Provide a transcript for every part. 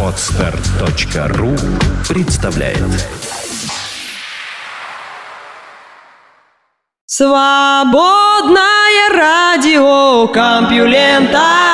Отстар.ру представляет. Свободное радио Компьюлента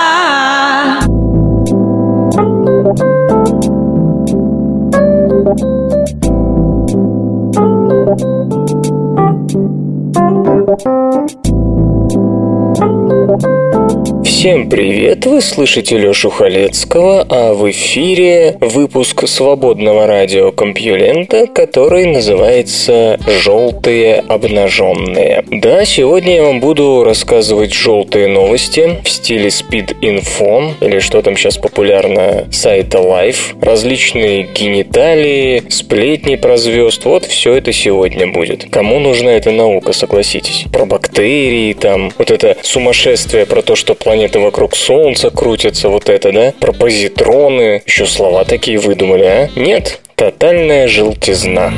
Всем привет! Вы слышите Лёшу Халецкого, а в эфире выпуск свободного радиокомпьюлента, который называется «Желтые обнаженные». Да, сегодня я вам буду рассказывать желтые новости в стиле Speed Info, или что там сейчас популярно, сайта Life, различные гениталии, сплетни про звезд, вот все это сегодня будет. Кому нужна эта наука, согласитесь? Про бактерии, там, вот это сумасшествие про то, что планета вокруг Солнца крутится, вот это, да? Про позитроны, еще слова такие выдумали, а? Нет, тотальная желтизна.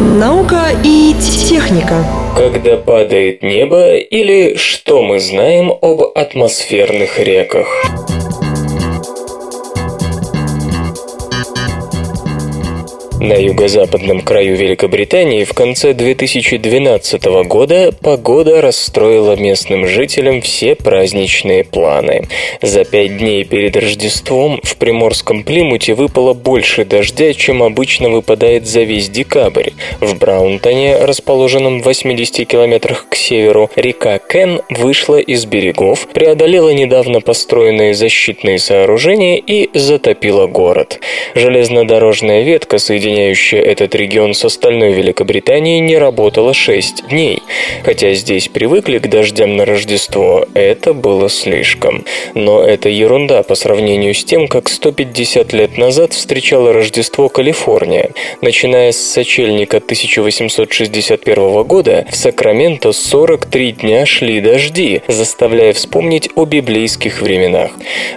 Наука и техника. Когда падает небо или что мы знаем об атмосферных реках. На юго-западном краю Великобритании в конце 2012 года погода расстроила местным жителям все праздничные планы. За пять дней перед Рождеством в приморском Плимуте выпало больше дождя, чем обычно выпадает за весь декабрь. В Браунтоне, расположенном в 80 километрах к северу, река Кен вышла из берегов, преодолела недавно построенные защитные сооружения и затопила город. Железнодорожная ветка, соединяющая соединяющая этот регион с остальной Великобританией, не работала 6 дней. Хотя здесь привыкли к дождям на Рождество, это было слишком. Но это ерунда по сравнению с тем, как 150 лет назад встречала Рождество Калифорния. Начиная с сочельника 1861 года, в Сакраменто 43 дня шли дожди, заставляя вспомнить о библейских временах.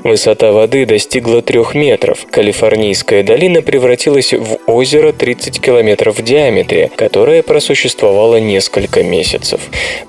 Высота воды достигла 3 метров. Калифорнийская долина превратилась в озеро 30 километров в диаметре, которое просуществовало несколько месяцев.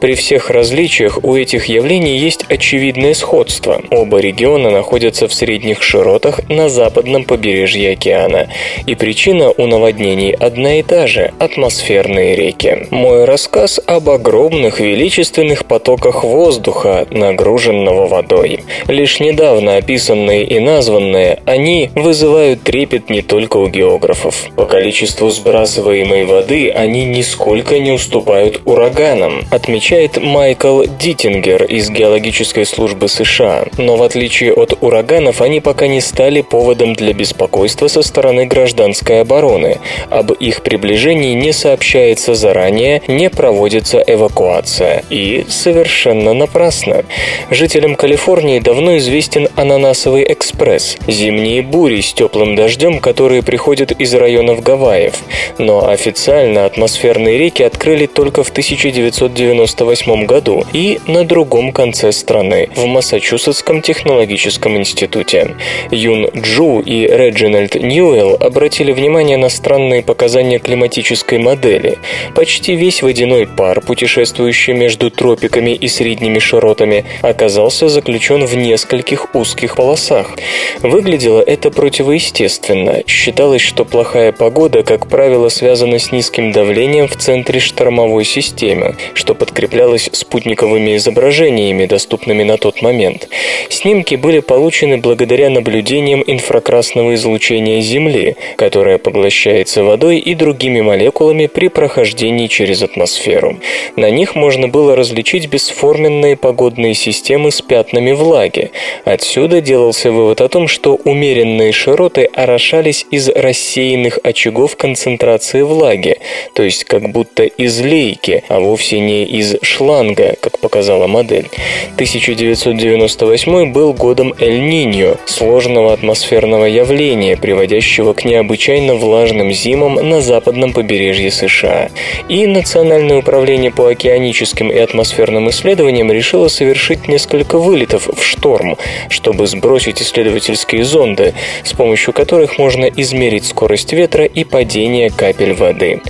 При всех различиях у этих явлений есть очевидное сходство. Оба региона находятся в средних широтах на западном побережье океана. И причина у наводнений одна и та же – атмосферные реки. Мой рассказ об огромных величественных потоках воздуха, нагруженного водой. Лишь недавно описанные и названные, они вызывают трепет не только у географов. По количеству сбрасываемой воды они нисколько не уступают ураганам, отмечает Майкл Диттингер из Геологической службы США. Но в отличие от ураганов, они пока не стали поводом для беспокойства со стороны гражданской обороны. Об их приближении не сообщается заранее, не проводится эвакуация. И совершенно напрасно. Жителям Калифорнии давно известен ананасовый экспресс – зимние бури с теплым дождем, которые приходят из района районов Гавайев, но официально атмосферные реки открыли только в 1998 году и на другом конце страны, в Массачусетском технологическом институте. Юн Джу и Реджинальд Ньюэлл обратили внимание на странные показания климатической модели. Почти весь водяной пар, путешествующий между тропиками и средними широтами, оказался заключен в нескольких узких полосах. Выглядело это противоестественно. Считалось, что плохая погода, как правило, связана с низким давлением в центре штормовой системы, что подкреплялось спутниковыми изображениями, доступными на тот момент. Снимки были получены благодаря наблюдениям инфракрасного излучения Земли, которое поглощается водой и другими молекулами при прохождении через атмосферу. На них можно было различить бесформенные погодные системы с пятнами влаги. Отсюда делался вывод о том, что умеренные широты орошались из рассеянных очагов концентрации влаги, то есть как будто из лейки, а вовсе не из шланга, как показала модель. 1998 был годом Эль-Ниньо, сложного атмосферного явления, приводящего к необычайно влажным зимам на западном побережье США. И Национальное управление по океаническим и атмосферным исследованиям решило совершить несколько вылетов в шторм, чтобы сбросить исследовательские зонды, с помощью которых можно измерить скорость ветра ветра и падения капель воды.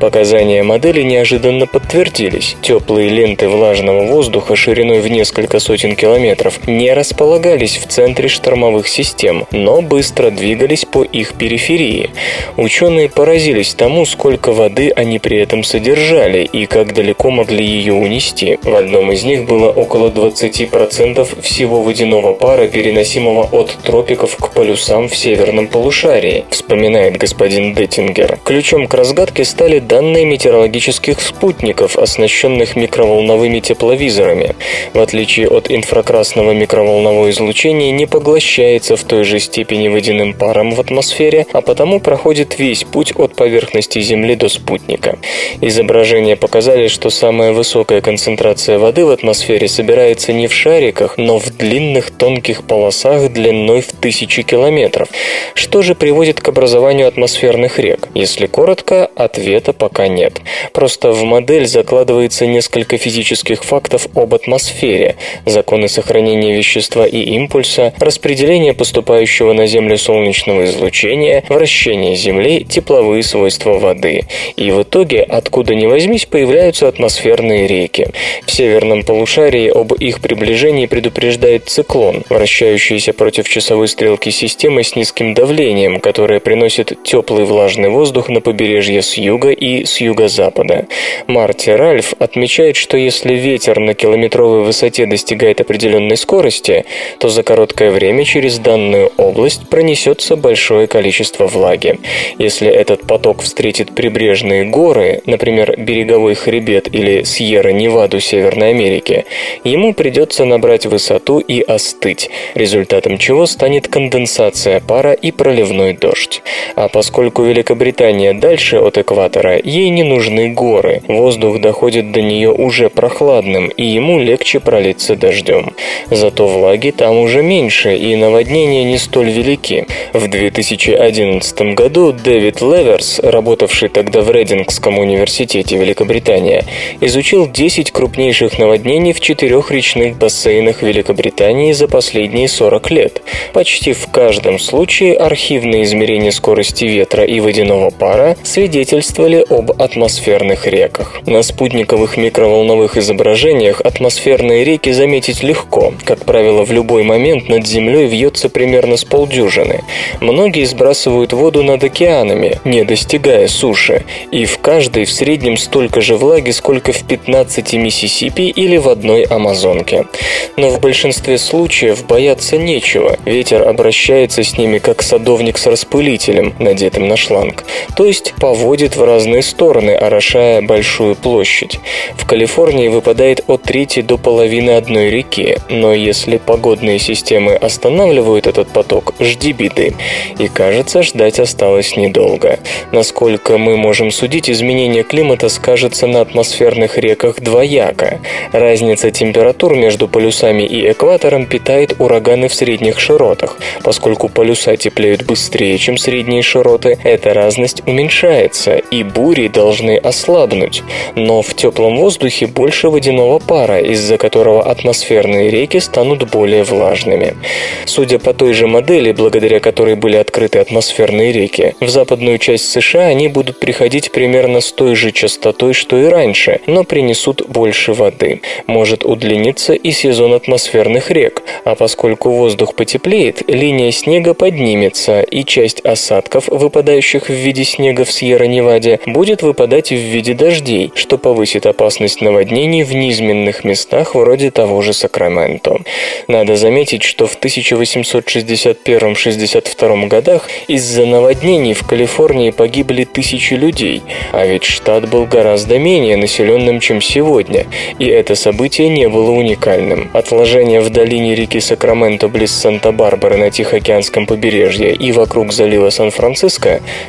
Показания модели неожиданно подтвердились. Теплые ленты влажного воздуха шириной в несколько сотен километров не располагались в центре штормовых систем, но быстро двигались по их периферии. Ученые поразились тому, сколько воды они при этом содержали и как далеко могли ее унести. В одном из них было около 20% всего водяного пара, переносимого от тропиков к полюсам в северном полушарии, вспоминает господин Деттингер. Ключом к разгадке стали данные метеорологических спутников, оснащенных микроволновыми тепловизорами. В отличие от инфракрасного микроволнового излучения, не поглощается в той же степени водяным паром в атмосфере, а потому проходит весь путь от поверхности Земли до спутника. Изображения показали, что самая высокая концентрация воды в атмосфере собирается не в шариках, но в длинных тонких полосах длиной в тысячи километров. Что же приводит к образованию атмосферных рек? Если коротко, ответа пока нет. Просто в модель закладывается несколько физических фактов об атмосфере, законы сохранения вещества и импульса, распределение поступающего на Землю солнечного излучения, вращение Земли, тепловые свойства воды. И в итоге, откуда ни возьмись, появляются атмосферные реки. В северном полушарии об их приближении предупреждает циклон, вращающийся против часовой стрелки системы с низким давлением, которая приносит теплый влажный воздух на побережье с юга и с юго-запада. Марти Ральф отмечает, что если ветер на километровой высоте достигает определенной скорости, то за короткое время через данную область пронесется большое количество влаги. Если этот поток встретит прибрежные горы, например, береговой хребет или Сьерра-Неваду Северной Америки, ему придется набрать высоту и остыть, результатом чего станет конденсация пара и проливной дождь. А поскольку Великобритания дальше от экватора, ей не нужны горы, воздух доходит до нее уже прохладным, и ему легче пролиться дождем. Зато влаги там уже меньше, и наводнения не столь велики. В 2011 году Дэвид Леверс, работавший тогда в Рейдингском университете Великобритания, изучил 10 крупнейших наводнений в четырех речных бассейнах Великобритании за последние 40 лет. Почти в каждом случае архивные измерения скорости ветра и водяного пара свидетельствовали об атмосферных реках. На спутниковых микроволновых изображениях атмосферные реки заметить легко. Как правило, в любой момент над землей вьется примерно с полдюжины. Многие сбрасывают воду над океанами, не достигая суши, и в каждой в среднем столько же влаги, сколько в 15 Миссисипи или в одной Амазонке. Но в большинстве случаев бояться нечего, ветер обращается с ними как садовник с распылителем, надетым на шланг, то есть поводит в разные стороны, орошая большую площадь. В Калифорнии выпадает от трети до половины одной реки, но если погодные системы останавливают этот поток, жди беды. И кажется, ждать осталось недолго. Насколько мы можем судить, изменение климата скажется на атмосферных реках двояко. Разница температур между полюсами и экватором питает ураганы в средних широтах. Поскольку полюса теплеют быстрее, чем средние широты, эта разность уменьшается, и бури должны ослабнуть. Но в теплом воздухе больше водяного пара, из-за которого атмосферные реки станут более влажными. Судя по той же модели, благодаря которой были открыты атмосферные реки, в западную часть США они будут приходить примерно с той же частотой, что и раньше, но принесут больше воды. Может удлиниться и сезон атмосферных рек, а поскольку воздух потеплеет, линия снега поднимется, и часть осадков, выпадающих в виде снега в Сьерра-Неваде, будет выпадать в виде дождей, что повысит опасность наводнений в низменных местах вроде того же Сакраменто. Надо заметить, что в 1861-62 годах из-за наводнений в Калифорнии погибли тысячи людей, а ведь штат был гораздо менее населенным, чем сегодня, и это событие не было уникальным. Отложения в долине реки Сакраменто близ Санта-Барбары на Тихоокеанском побережье и вокруг залива Сан-Франциско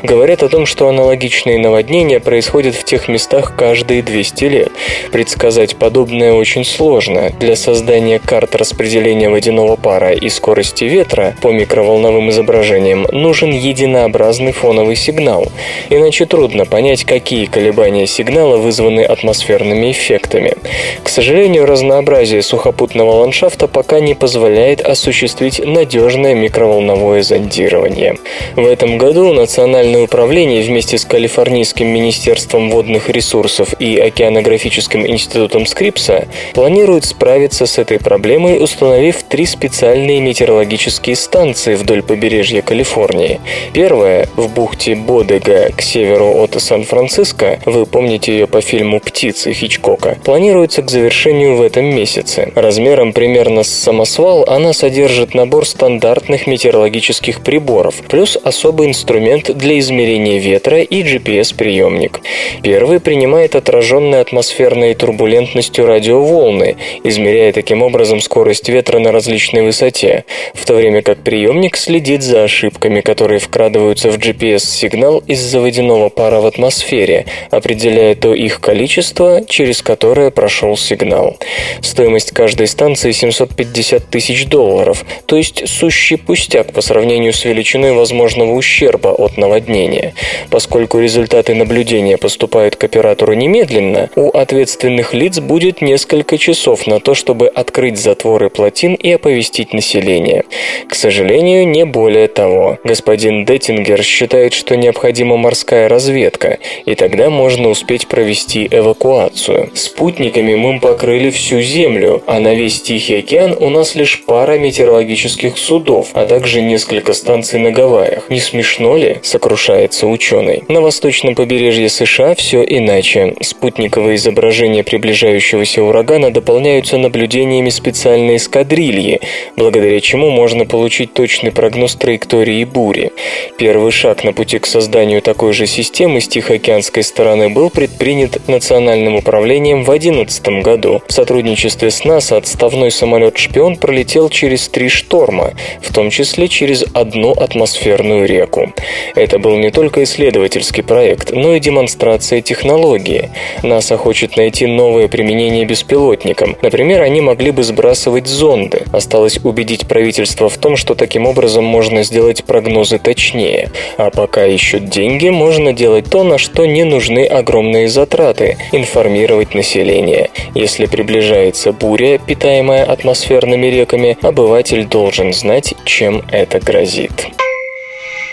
говорят о том, что аналогичные наводнения происходят в тех местах каждые 200 лет. Предсказать подобное очень сложно. Для создания карт распределения водяного пара и скорости ветра по микроволновым изображениям нужен единообразный фоновый сигнал. Иначе трудно понять, какие колебания сигнала вызваны атмосферными эффектами. К сожалению, разнообразие сухопутного ландшафта пока не позволяет осуществить надежное микроволновое зондирование. В этом году году Национальное управление вместе с Калифорнийским министерством водных ресурсов и Океанографическим институтом Скрипса планирует справиться с этой проблемой, установив три специальные метеорологические станции вдоль побережья Калифорнии. Первая в бухте Бодега к северу от Сан-Франциско, вы помните ее по фильму «Птицы» Хичкока, планируется к завершению в этом месяце. Размером примерно с самосвал она содержит набор стандартных метеорологических приборов, плюс особый инструмент для измерения ветра и GPS-приемник. Первый принимает отраженной атмосферной турбулентностью радиоволны, измеряя таким образом скорость ветра на различной высоте, в то время как приемник следит за ошибками, которые вкрадываются в GPS-сигнал из-за водяного пара в атмосфере, определяя то их количество, через которое прошел сигнал. Стоимость каждой станции 750 тысяч долларов, то есть сущий пустяк по сравнению с величиной возможного ущерба от наводнения. Поскольку результаты наблюдения поступают к оператору немедленно, у ответственных лиц будет несколько часов на то, чтобы открыть затворы плотин и оповестить население. К сожалению, не более того. Господин Деттингер считает, что необходима морская разведка, и тогда можно успеть провести эвакуацию. Спутниками мы покрыли всю Землю, а на весь Тихий океан у нас лишь пара метеорологических судов, а также несколько станций на Гавайях. Не смешно ли? Сокрушается ученый. На восточном побережье США все иначе. Спутниковые изображения приближающегося урагана дополняются наблюдениями специальной эскадрильи, благодаря чему можно получить точный прогноз траектории бури. Первый шаг на пути к созданию такой же системы с Тихоокеанской стороны был предпринят Национальным управлением в 2011 году. В сотрудничестве с НАСА отставной самолет-шпион пролетел через три шторма, в том числе через одну атмосферную реку. Это был не только исследовательский проект, но и демонстрация технологии. НАСА хочет найти новое применение беспилотникам. Например, они могли бы сбрасывать зонды. Осталось убедить правительство в том, что таким образом можно сделать прогнозы точнее. А пока ищут деньги, можно делать то, на что не нужны огромные затраты – информировать население. Если приближается буря, питаемая атмосферными реками, обыватель должен знать, чем это грозит.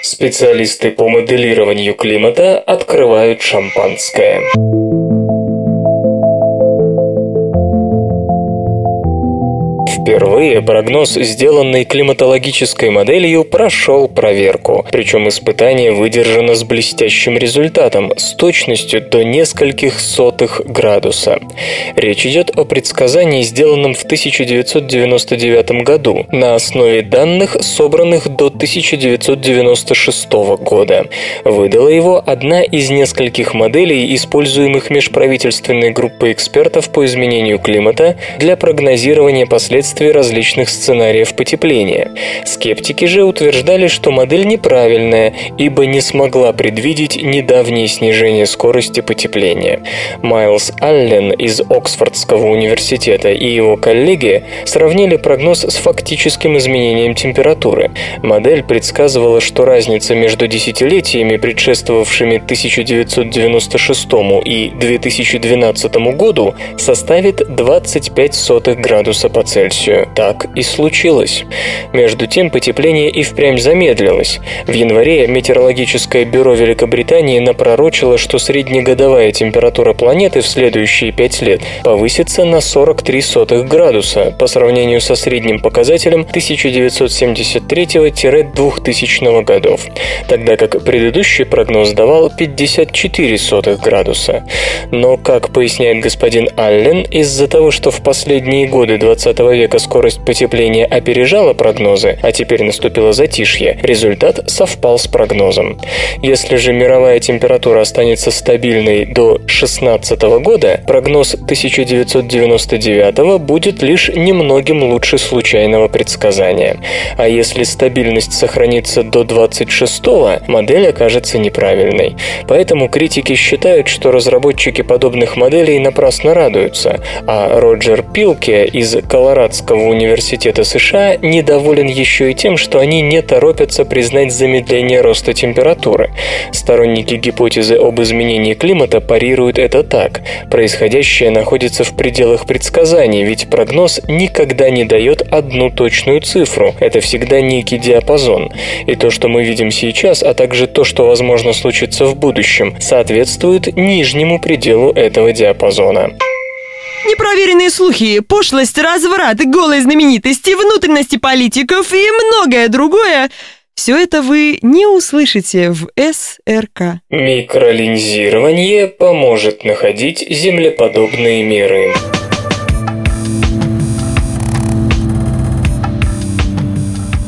Специалисты по моделированию климата открывают шампанское. Впервые прогноз, сделанный климатологической моделью, прошел проверку. Причем испытание выдержано с блестящим результатом, с точностью до нескольких сотых градуса. Речь идет о предсказании, сделанном в 1999 году на основе данных, собранных до 1996 года. Выдала его одна из нескольких моделей, используемых межправительственной группой экспертов по изменению климата для прогнозирования последствий последствий различных сценариев потепления. Скептики же утверждали, что модель неправильная, ибо не смогла предвидеть недавнее снижение скорости потепления. Майлз Аллен из Оксфордского университета и его коллеги сравнили прогноз с фактическим изменением температуры. Модель предсказывала, что разница между десятилетиями, предшествовавшими 1996 и 2012 году, составит 25 сотых градуса по Цельсию все так и случилось. Между тем, потепление и впрямь замедлилось. В январе Метеорологическое бюро Великобритании напророчило, что среднегодовая температура планеты в следующие пять лет повысится на 43 сотых градуса по сравнению со средним показателем 1973-2000 годов, тогда как предыдущий прогноз давал 54 сотых градуса. Но, как поясняет господин Аллен, из-за того, что в последние годы 20 века только скорость потепления опережала прогнозы, а теперь наступило затишье, результат совпал с прогнозом. Если же мировая температура останется стабильной до 2016 года, прогноз 1999 будет лишь немногим лучше случайного предсказания. А если стабильность сохранится до 26 модель окажется неправильной. Поэтому критики считают, что разработчики подобных моделей напрасно радуются, а Роджер Пилке из Колорадо Статского университета США недоволен еще и тем, что они не торопятся признать замедление роста температуры. Сторонники гипотезы об изменении климата парируют это так. Происходящее находится в пределах предсказаний, ведь прогноз никогда не дает одну точную цифру. Это всегда некий диапазон. И то, что мы видим сейчас, а также то, что возможно случится в будущем, соответствует нижнему пределу этого диапазона. Непроверенные слухи, пошлость, разврат, голые знаменитости, внутренности политиков и многое другое – все это вы не услышите в СРК. Микролинзирование поможет находить землеподобные миры.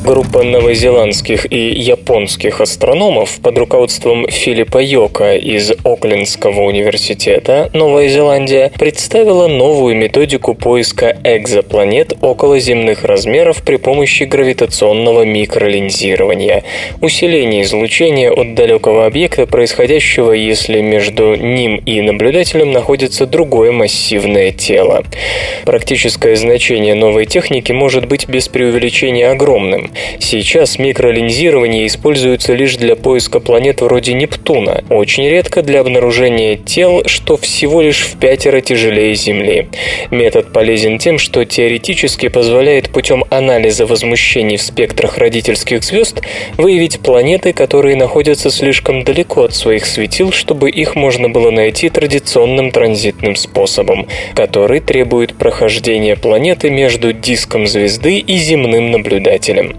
Группа новозеландских и японских астрономов под руководством Филиппа Йока из Оклендского университета Новая Зеландия представила новую методику поиска экзопланет околоземных размеров при помощи гравитационного микролинзирования, усиление излучения от далекого объекта, происходящего, если между ним и наблюдателем находится другое массивное тело. Практическое значение новой техники может быть без преувеличения огромным. Сейчас микролинзирование используется лишь для поиска планет вроде Нептуна, очень редко для обнаружения тел, что всего лишь в пятеро тяжелее Земли. Метод полезен тем, что теоретически позволяет путем анализа возмущений в спектрах родительских звезд выявить планеты, которые находятся слишком далеко от своих светил, чтобы их можно было найти традиционным транзитным способом, который требует прохождения планеты между диском звезды и земным наблюдателем.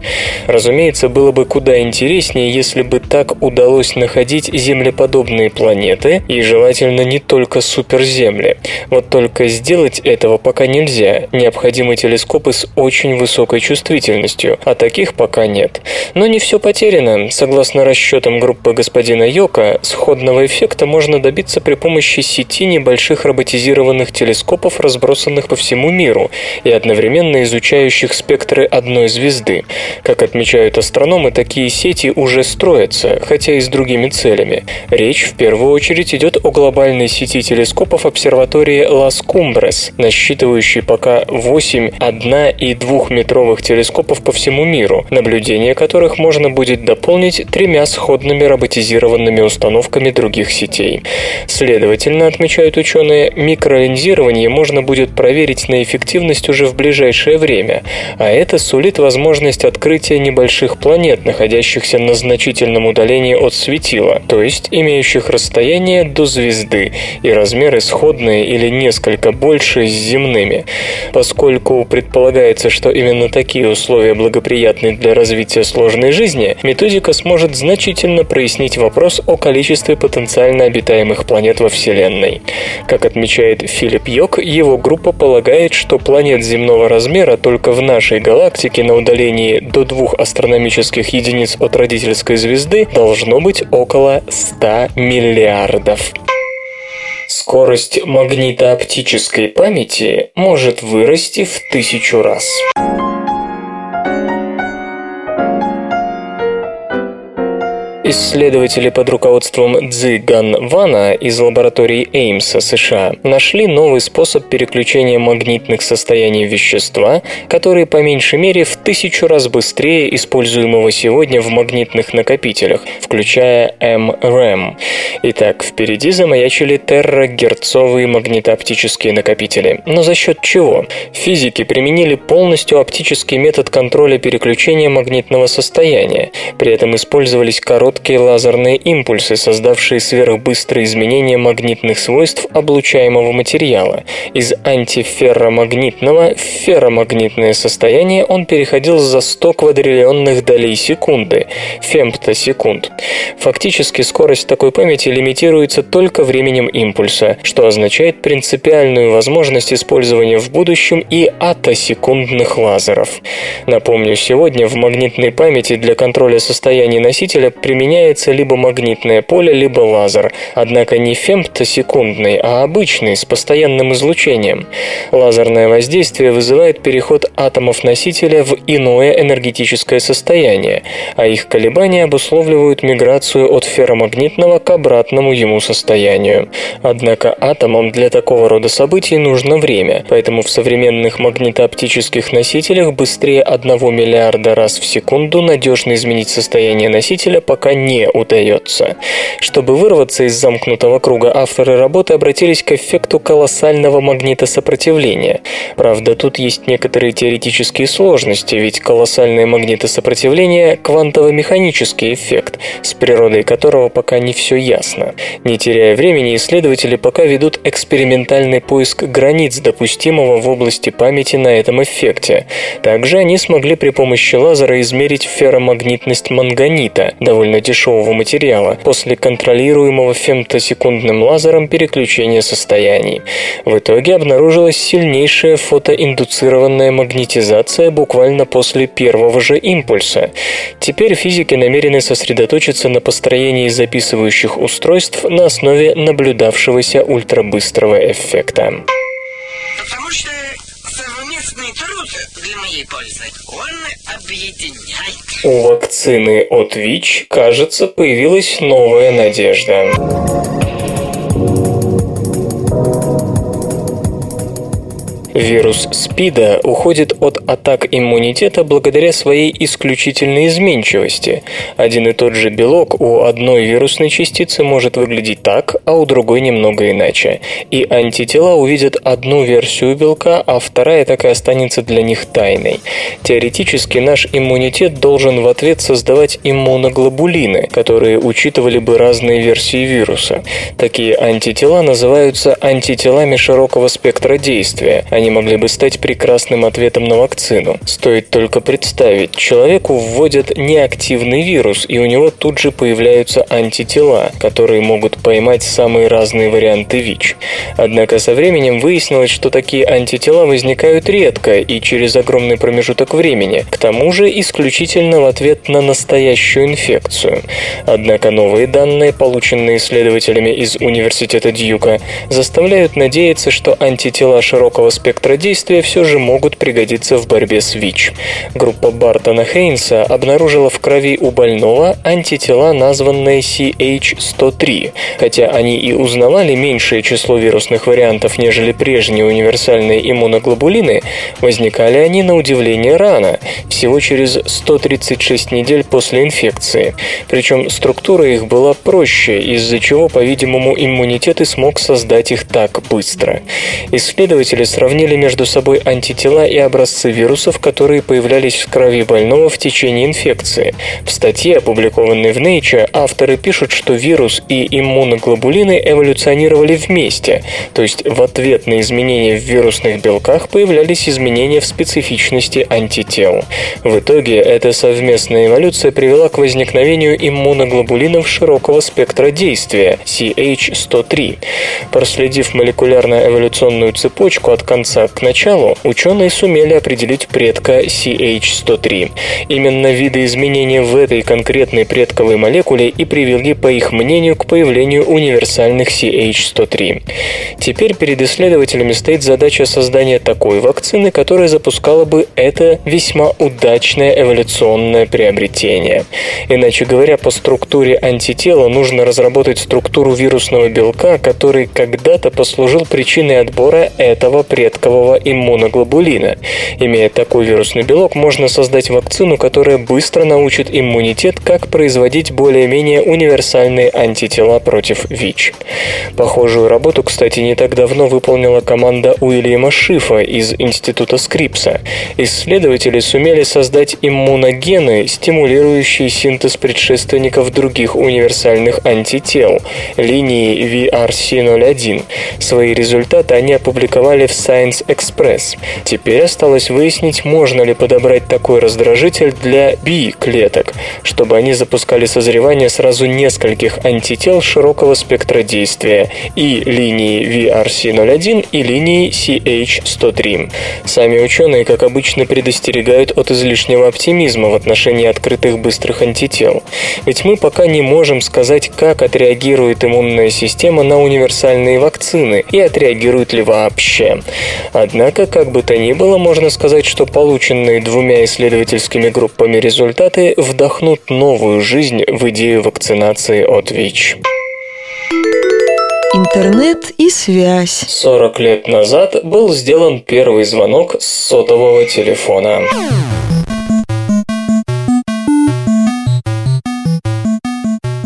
Разумеется, было бы куда интереснее, если бы так удалось находить землеподобные планеты, и желательно не только суперземли. Вот только сделать этого пока нельзя. Необходимы телескопы с очень высокой чувствительностью, а таких пока нет. Но не все потеряно. Согласно расчетам группы господина Йока, сходного эффекта можно добиться при помощи сети небольших роботизированных телескопов, разбросанных по всему миру и одновременно изучающих спектры одной звезды. Как отмечают астрономы, такие сети уже строятся, хотя и с другими целями. Речь в первую очередь идет о глобальной сети телескопов обсерватории Лас Кумбрес, насчитывающей пока 8 1 и 2-метровых телескопов по всему миру, наблюдение которых можно будет дополнить тремя сходными роботизированными установками других сетей. Следовательно, отмечают ученые, микролинзирование можно будет проверить на эффективность уже в ближайшее время, а это сулит возможность открыть открытия небольших планет, находящихся на значительном удалении от светила, то есть имеющих расстояние до звезды и размеры сходные или несколько больше с земными. Поскольку предполагается, что именно такие условия благоприятны для развития сложной жизни, методика сможет значительно прояснить вопрос о количестве потенциально обитаемых планет во Вселенной. Как отмечает Филипп Йок, его группа полагает, что планет земного размера только в нашей галактике на удалении до двух астрономических единиц от родительской звезды должно быть около 100 миллиардов. Скорость магнитооптической памяти может вырасти в тысячу раз. Исследователи под руководством Цзи Ган Вана из лаборатории Эймса США нашли новый способ переключения магнитных состояний вещества, который по меньшей мере в тысячу раз быстрее используемого сегодня в магнитных накопителях, включая МРЭМ. Итак, впереди замаячили террагерцовые магнитооптические накопители. Но за счет чего? Физики применили полностью оптический метод контроля переключения магнитного состояния. При этом использовались короткие короткие лазерные импульсы, создавшие сверхбыстрые изменения магнитных свойств облучаемого материала. Из антиферромагнитного в ферромагнитное состояние он переходил за 100 квадриллионных долей секунды, фемтосекунд. Фактически скорость такой памяти лимитируется только временем импульса, что означает принципиальную возможность использования в будущем и атосекундных лазеров. Напомню, сегодня в магнитной памяти для контроля состояния носителя применяется применяется либо магнитное поле, либо лазер, однако не фемтосекундный, а обычный, с постоянным излучением. Лазерное воздействие вызывает переход атомов носителя в иное энергетическое состояние, а их колебания обусловливают миграцию от ферромагнитного к обратному ему состоянию. Однако атомам для такого рода событий нужно время, поэтому в современных магнитооптических носителях быстрее 1 миллиарда раз в секунду надежно изменить состояние носителя пока не удается. Чтобы вырваться из замкнутого круга, авторы работы обратились к эффекту колоссального магнитосопротивления. Правда, тут есть некоторые теоретические сложности, ведь колоссальное магнитосопротивление – квантово-механический эффект, с природой которого пока не все ясно. Не теряя времени, исследователи пока ведут экспериментальный поиск границ допустимого в области памяти на этом эффекте. Также они смогли при помощи лазера измерить ферромагнитность манганита, довольно дешевого материала, после контролируемого фемтосекундным лазером переключения состояний. В итоге обнаружилась сильнейшая фотоиндуцированная магнетизация буквально после первого же импульса. Теперь физики намерены сосредоточиться на построении записывающих устройств на основе наблюдавшегося ультрабыстрого эффекта. Потому что совместный труд для моей пользы, он объединяет. У вакцины от ВИЧ, кажется, появилась новая надежда. Вирус СПИДа уходит от атак иммунитета благодаря своей исключительной изменчивости. Один и тот же белок у одной вирусной частицы может выглядеть так, а у другой немного иначе. И антитела увидят одну версию белка, а вторая так и останется для них тайной. Теоретически наш иммунитет должен в ответ создавать иммуноглобулины, которые учитывали бы разные версии вируса. Такие антитела называются антителами широкого спектра действия – они могли бы стать прекрасным ответом на вакцину. Стоит только представить, человеку вводят неактивный вирус, и у него тут же появляются антитела, которые могут поймать самые разные варианты ВИЧ. Однако со временем выяснилось, что такие антитела возникают редко и через огромный промежуток времени, к тому же исключительно в ответ на настоящую инфекцию. Однако новые данные, полученные исследователями из Университета Дьюка, заставляют надеяться, что антитела широкого спектра спектра действия все же могут пригодиться в борьбе с ВИЧ. Группа Бартона Хейнса обнаружила в крови у больного антитела, названные CH103. Хотя они и узнавали меньшее число вирусных вариантов, нежели прежние универсальные иммуноглобулины, возникали они на удивление рано, всего через 136 недель после инфекции. Причем структура их была проще, из-за чего, по-видимому, иммунитет и смог создать их так быстро. Исследователи сравнили сравнили между собой антитела и образцы вирусов, которые появлялись в крови больного в течение инфекции. В статье, опубликованной в Nature, авторы пишут, что вирус и иммуноглобулины эволюционировали вместе, то есть в ответ на изменения в вирусных белках появлялись изменения в специфичности антител. В итоге эта совместная эволюция привела к возникновению иммуноглобулинов широкого спектра действия CH103. Проследив молекулярно-эволюционную цепочку от конца конца к началу, ученые сумели определить предка CH103. Именно виды изменения в этой конкретной предковой молекуле и привели, по их мнению, к появлению универсальных CH103. Теперь перед исследователями стоит задача создания такой вакцины, которая запускала бы это весьма удачное эволюционное приобретение. Иначе говоря, по структуре антитела нужно разработать структуру вирусного белка, который когда-то послужил причиной отбора этого предка клеткового иммуноглобулина. Имея такой вирусный белок, можно создать вакцину, которая быстро научит иммунитет, как производить более-менее универсальные антитела против ВИЧ. Похожую работу, кстати, не так давно выполнила команда Уильяма Шифа из Института Скрипса. Исследователи сумели создать иммуногены, стимулирующие синтез предшественников других универсальных антител, линии VRC01. Свои результаты они опубликовали в Science Science Express. Теперь осталось выяснить, можно ли подобрать такой раздражитель для B-клеток, чтобы они запускали созревание сразу нескольких антител широкого спектра действия и линии VRC01 и линии CH103. Сами ученые, как обычно, предостерегают от излишнего оптимизма в отношении открытых быстрых антител. Ведь мы пока не можем сказать, как отреагирует иммунная система на универсальные вакцины и отреагирует ли вообще. Однако, как бы то ни было, можно сказать, что полученные двумя исследовательскими группами результаты вдохнут новую жизнь в идею вакцинации от ВИЧ. Интернет и связь. 40 лет назад был сделан первый звонок с сотового телефона.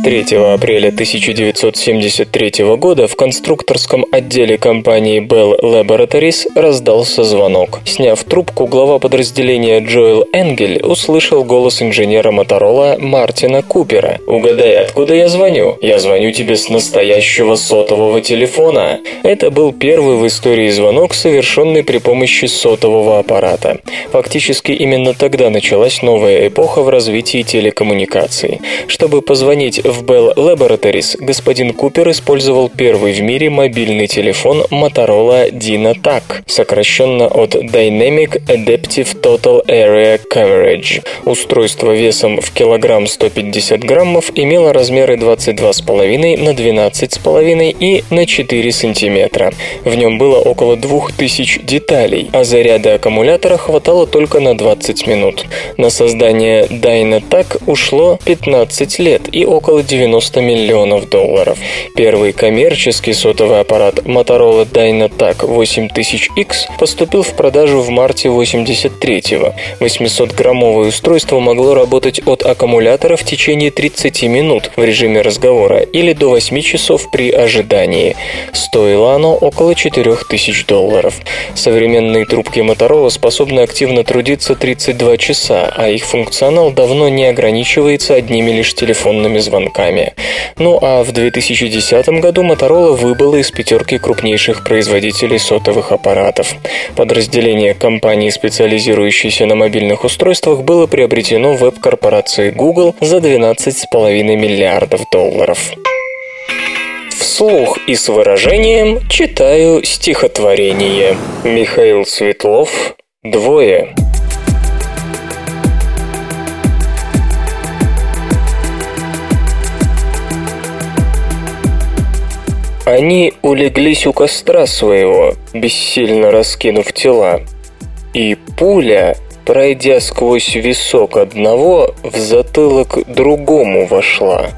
3 апреля 1973 года в конструкторском отделе компании Bell Laboratories раздался звонок. Сняв трубку, глава подразделения Джоэл Энгель услышал голос инженера Моторола Мартина Купера. «Угадай, откуда я звоню? Я звоню тебе с настоящего сотового телефона». Это был первый в истории звонок, совершенный при помощи сотового аппарата. Фактически именно тогда началась новая эпоха в развитии телекоммуникаций. Чтобы позвонить в Bell Laboratories господин Купер использовал первый в мире мобильный телефон Motorola DynaTAC, сокращенно от Dynamic Adaptive Total Area Coverage. Устройство весом в килограмм 150 граммов имело размеры 22,5 на 12,5 и на 4 сантиметра. В нем было около 2000 деталей, а заряда аккумулятора хватало только на 20 минут. На создание DynaTAC ушло 15 лет и около 90 миллионов долларов. Первый коммерческий сотовый аппарат Motorola DynaTAC 8000X поступил в продажу в марте 83-го. 800-граммовое устройство могло работать от аккумулятора в течение 30 минут в режиме разговора или до 8 часов при ожидании. Стоило оно около 4000 долларов. Современные трубки Motorola способны активно трудиться 32 часа, а их функционал давно не ограничивается одними лишь телефонными звонками станками. Ну а в 2010 году Motorola выбыла из пятерки крупнейших производителей сотовых аппаратов. Подразделение компании, специализирующейся на мобильных устройствах, было приобретено веб-корпорацией Google за 12,5 миллиардов долларов. Вслух и с выражением читаю стихотворение. Михаил Светлов «Двое». Они улеглись у костра своего, бессильно раскинув тела. И пуля, пройдя сквозь висок одного, в затылок другому вошла.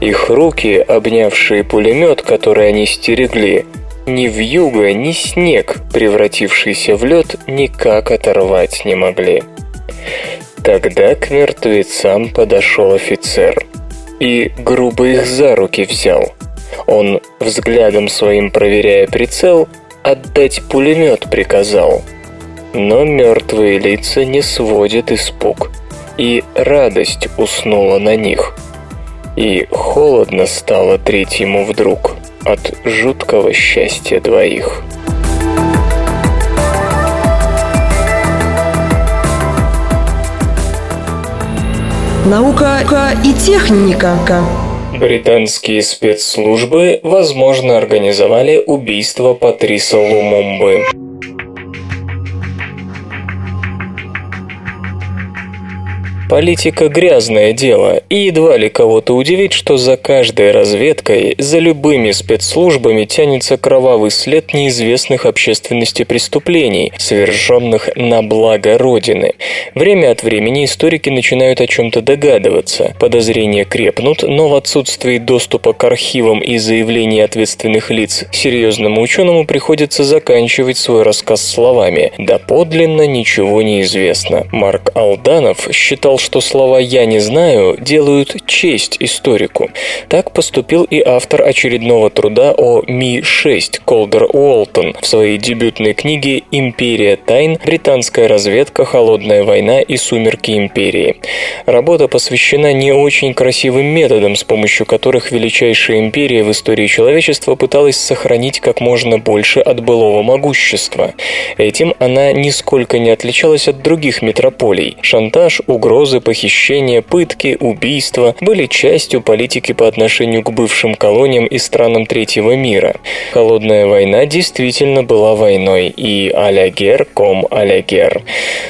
Их руки, обнявшие пулемет, который они стерегли, ни в юго, ни снег, превратившийся в лед, никак оторвать не могли. Тогда к мертвецам подошел офицер и грубо их за руки взял – он, взглядом своим проверяя прицел, отдать пулемет приказал. Но мертвые лица не сводят испуг, и радость уснула на них. И холодно стало третьему вдруг от жуткого счастья двоих. Наука и техника. Британские спецслужбы, возможно, организовали убийство Патриса Лумумбы. Политика – грязное дело, и едва ли кого-то удивит, что за каждой разведкой, за любыми спецслужбами тянется кровавый след неизвестных общественности преступлений, совершенных на благо Родины. Время от времени историки начинают о чем-то догадываться. Подозрения крепнут, но в отсутствии доступа к архивам и заявлений ответственных лиц серьезному ученому приходится заканчивать свой рассказ словами «Да подлинно ничего не известно». Марк Алданов считал считал, что слова «я не знаю» делают честь историку. Так поступил и автор очередного труда о Ми-6 Колдер Уолтон в своей дебютной книге «Империя тайн. Британская разведка. Холодная война и сумерки империи». Работа посвящена не очень красивым методам, с помощью которых величайшая империя в истории человечества пыталась сохранить как можно больше от былого могущества. Этим она нисколько не отличалась от других метрополий. Шантаж, угрозы, похищения, пытки, убийства были частью политики по отношению к бывшим колониям и странам третьего мира. Холодная война действительно была войной, и а-ля гер ком а-ля гер.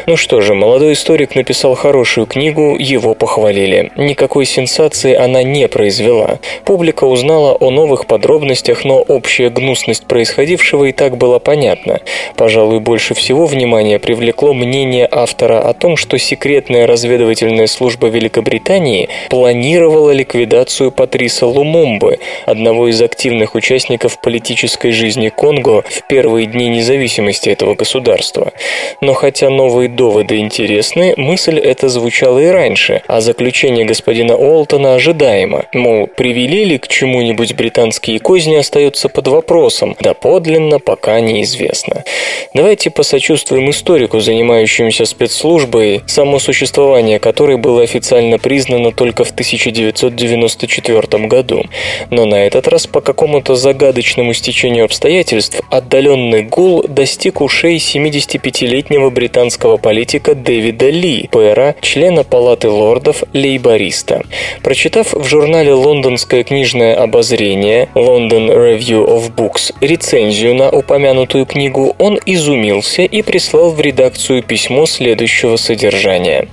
Ну что же, молодой историк написал хорошую книгу, его похвалили. Никакой сенсации она не произвела. Публика узнала о новых подробностях, но общая гнусность происходившего и так была понятна. Пожалуй, больше всего внимания привлекло мнение автора о том, что секретная разведывательная служба Великобритании планировала ликвидацию Патриса Лумумбы, одного из активных участников политической жизни Конго в первые дни независимости этого государства. Но хотя новые доводы интересны, мысль эта звучала и раньше, а заключение господина Уолтона ожидаемо. Мол, привели ли к чему-нибудь британские козни остается под вопросом, да подлинно пока неизвестно. Давайте посочувствуем историку, занимающемуся спецслужбой, само существование которой было официально признано только в 1994 году. Но на этот раз по какому-то загадочному стечению обстоятельств отдаленный гул достиг ушей 75-летнего британского политика Дэвида Ли, ПРА, члена Палаты лордов, лейбориста. Прочитав в журнале «Лондонское книжное обозрение» London Review of Books рецензию на упомянутую книгу, он изумился и прислал в редакцию письмо следующего содержания.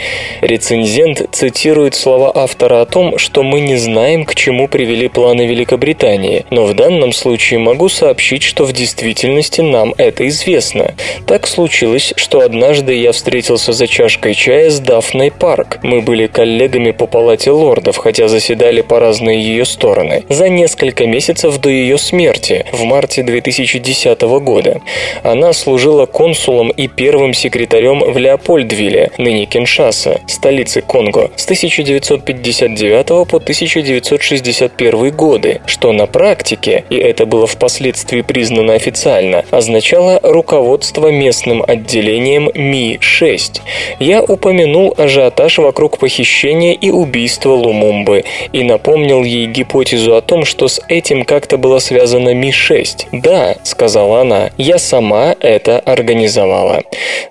Рецензент цитирует слова автора о том, что мы не знаем, к чему привели планы Великобритании, но в данном случае могу сообщить, что в действительности нам это известно. Так случилось, что однажды я встретился за чашкой чая с Дафной Парк. Мы были коллегами по палате лордов, хотя заседали по разные ее стороны, за несколько месяцев до ее смерти, в марте 2010 года. Она служила консулом и первым секретарем в Леопольдвилле, ныне Киншаса, столице Конго, с 1959 по 1961 годы, что на практике, и это было впоследствии признано официально, означало руководство местным отделением Ми-6. Я упомянул ажиотаж вокруг похищения и убийства Лумумбы и напомнил ей гипотезу о том, что с этим как-то было связано Ми-6. «Да», — сказала она, — «я сама это организовала».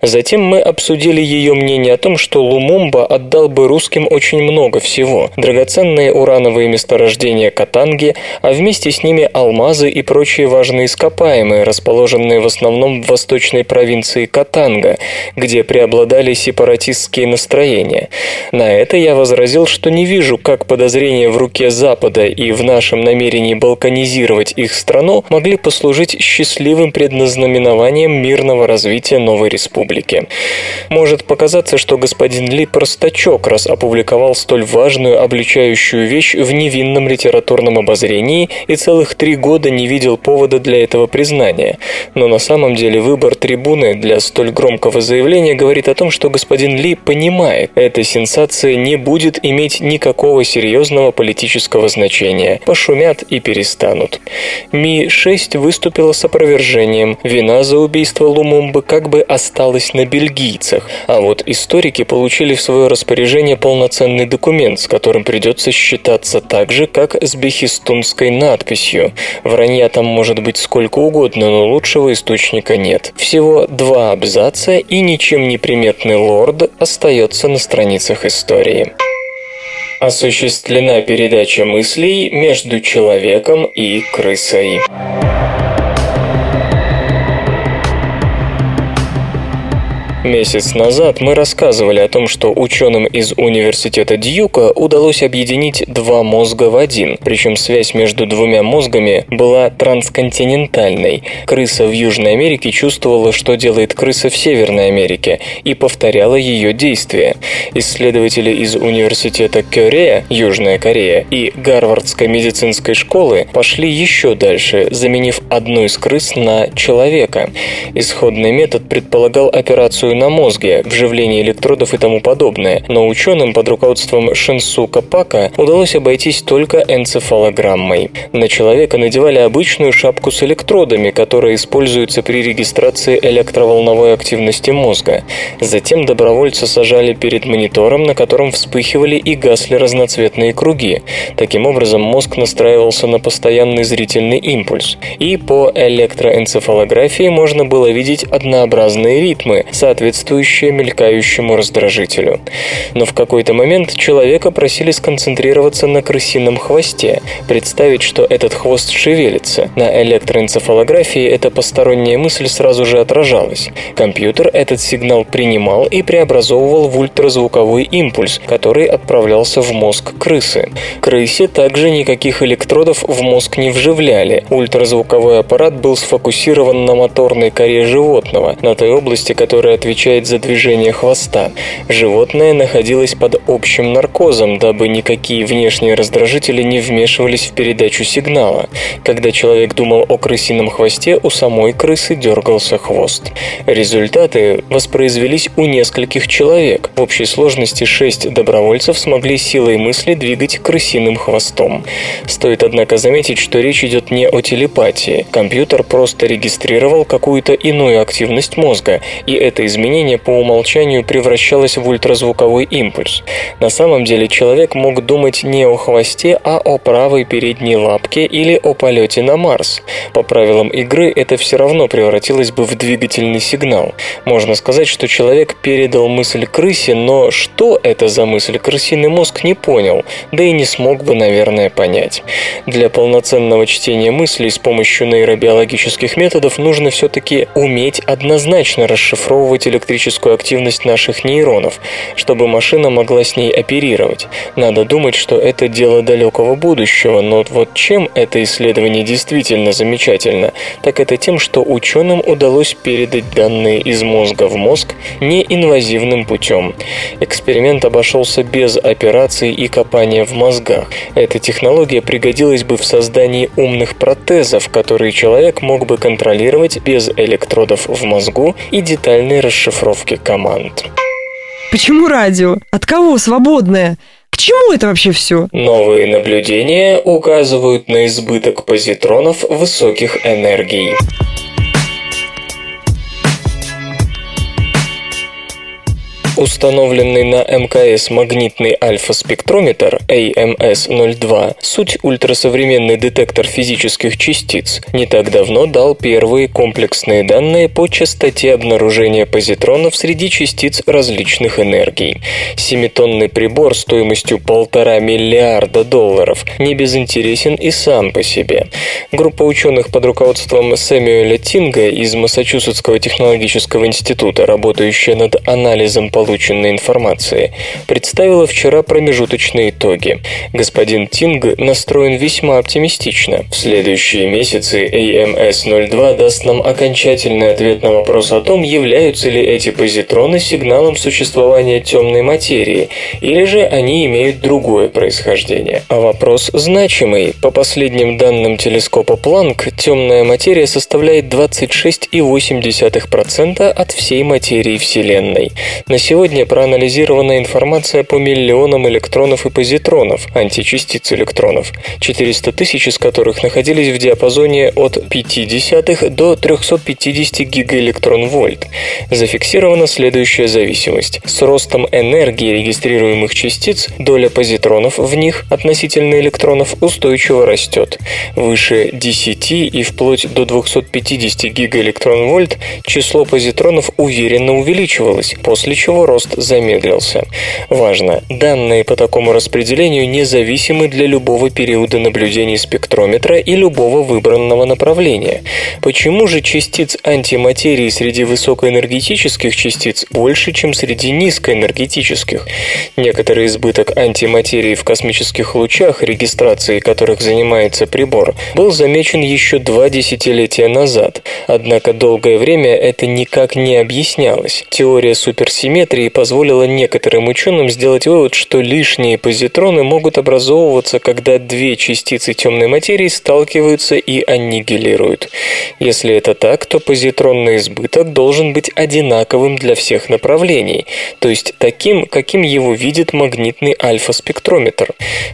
Затем мы обсудили ее мнение о том, что Лумумба отдал бы русским очень много всего. Драгоценные урановые месторождения Катанги, а вместе с ними алмазы и прочие важные ископаемые, расположенные в основном в восточной провинции Катанга, где преобладали сепаратистские настроения. На это я возразил, что не вижу, как подозрения в руке Запада и в нашем намерении балканизировать их страну могли послужить счастливым предназнаменованием мирного развития новой республики. Может показаться, что господин Ли простачок, раз опубликовал столь важную обличающую вещь в невинном литературном обозрении и целых три года не видел повода для этого признания. Но на самом деле выбор трибуны для столь громкого заявления говорит о том, что господин Ли понимает, эта сенсация не будет иметь никакого серьезного политического значения. Пошумят и перестанут. Ми-6 выступила с опровержением. Вина за убийство Лумумбы как бы осталась на бельгийцах, а вот историки получили в свое распоряжение полноценный документ, с которым придется считаться так же, как с бехистунской надписью. Вранья там может быть сколько угодно, но лучшего источника нет. Всего два абзаца, и ничем не приметный лорд остается на страницах истории. Осуществлена передача мыслей между человеком и крысой. Месяц назад мы рассказывали о том, что ученым из университета Дьюка удалось объединить два мозга в один, причем связь между двумя мозгами была трансконтинентальной. Крыса в Южной Америке чувствовала, что делает крыса в Северной Америке, и повторяла ее действия. Исследователи из университета Кёрея, Южная Корея, и Гарвардской медицинской школы пошли еще дальше, заменив одну из крыс на человека. Исходный метод предполагал операцию на мозге, вживление электродов и тому подобное, но ученым под руководством Шинсука Пака удалось обойтись только энцефалограммой. На человека надевали обычную шапку с электродами, которая используется при регистрации электроволновой активности мозга. Затем добровольца сажали перед монитором, на котором вспыхивали и гасли разноцветные круги. Таким образом, мозг настраивался на постоянный зрительный импульс. И по электроэнцефалографии можно было видеть однообразные ритмы, соответствующие мелькающему раздражителю. Но в какой-то момент человека просили сконцентрироваться на крысином хвосте, представить, что этот хвост шевелится. На электроэнцефалографии эта посторонняя мысль сразу же отражалась. Компьютер этот сигнал принимал и преобразовывал в ультразвуковой импульс, который отправлялся в мозг крысы. Крысе также никаких электродов в мозг не вживляли. Ультразвуковой аппарат был сфокусирован на моторной коре животного, на той области, которая отвечает за движение хвоста. Животное находилось под общим наркозом, дабы никакие внешние раздражители не вмешивались в передачу сигнала. Когда человек думал о крысином хвосте, у самой крысы дергался хвост. Результаты воспроизвелись у нескольких человек. В общей сложности шесть добровольцев смогли силой мысли двигать крысиным хвостом. Стоит, однако, заметить, что речь идет не о телепатии. Компьютер просто регистрировал какую-то иную активность мозга, и это изменение по умолчанию превращалось в ультразвуковой импульс. На самом деле человек мог думать не о хвосте, а о правой передней лапке или о полете на Марс. По правилам игры это все равно превратилось бы в двигательный сигнал. Можно сказать, что человек передал мысль крысе, но что это за мысль крысиный мозг не понял, да и не смог бы, наверное, понять. Для полноценного чтения мыслей с помощью нейробиологических методов нужно все-таки уметь однозначно расшифровывать электрическую активность наших нейронов, чтобы машина могла с ней оперировать. Надо думать, что это дело далекого будущего, но вот чем это исследование действительно замечательно, так это тем, что ученым удалось передать данные из мозга в мозг неинвазивным путем. Эксперимент обошелся без операций и копания в мозгах. Эта технология пригодилась бы в создании умных протезов, которые человек мог бы контролировать без электродов в мозгу и детальной расшифровки команд. Почему радио? От кого свободное? К чему это вообще все? Новые наблюдения указывают на избыток позитронов высоких энергий. Установленный на МКС магнитный альфа-спектрометр AMS-02, суть ультрасовременный детектор физических частиц, не так давно дал первые комплексные данные по частоте обнаружения позитронов среди частиц различных энергий. Семитонный прибор стоимостью полтора миллиарда долларов не безинтересен и сам по себе. Группа ученых под руководством Сэмюэля Тинга из Массачусетского технологического института, работающая над анализом полученных полученной информации, представила вчера промежуточные итоги. Господин Тинг настроен весьма оптимистично. В следующие месяцы AMS-02 даст нам окончательный ответ на вопрос о том, являются ли эти позитроны сигналом существования темной материи, или же они имеют другое происхождение. А вопрос значимый. По последним данным телескопа Планк, темная материя составляет 26,8% от всей материи Вселенной. На сегодня проанализирована информация по миллионам электронов и позитронов, античастиц электронов, 400 тысяч из которых находились в диапазоне от 0,5 до 350 гигаэлектрон-вольт. Зафиксирована следующая зависимость. С ростом энергии регистрируемых частиц доля позитронов в них относительно электронов устойчиво растет. Выше 10 и вплоть до 250 гигаэлектрон-вольт число позитронов уверенно увеличивалось, после чего рост замедлился. Важно, данные по такому распределению независимы для любого периода наблюдений спектрометра и любого выбранного направления. Почему же частиц антиматерии среди высокоэнергетических частиц больше, чем среди низкоэнергетических? Некоторый избыток антиматерии в космических лучах, регистрацией которых занимается прибор, был замечен еще два десятилетия назад. Однако долгое время это никак не объяснялось. Теория суперсимметрии симметрии позволило некоторым ученым сделать вывод, что лишние позитроны могут образовываться, когда две частицы темной материи сталкиваются и аннигилируют. Если это так, то позитронный избыток должен быть одинаковым для всех направлений, то есть таким, каким его видит магнитный альфа-спектрометр.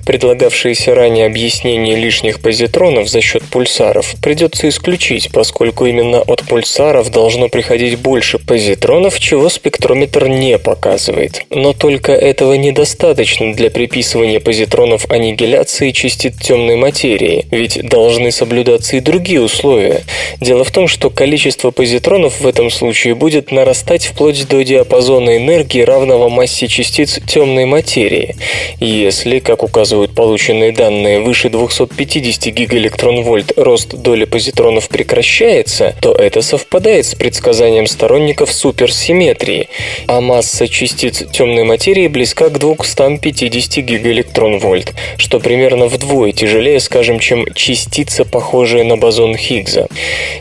Предлагавшееся ранее объяснение лишних позитронов за счет пульсаров придется исключить, поскольку именно от пульсаров должно приходить больше позитронов, чего спектрометр не показывает. Но только этого недостаточно для приписывания позитронов аннигиляции частиц темной материи, ведь должны соблюдаться и другие условия. Дело в том, что количество позитронов в этом случае будет нарастать вплоть до диапазона энергии, равного массе частиц темной материи. Если, как указывают полученные данные, выше 250 гигаэлектрон-вольт рост доли позитронов прекращается, то это совпадает с предсказанием сторонников суперсимметрии, а масса частиц темной материи близка к 250 гигаэлектрон-вольт, что примерно вдвое тяжелее, скажем, чем частица, похожая на бозон Хиггса.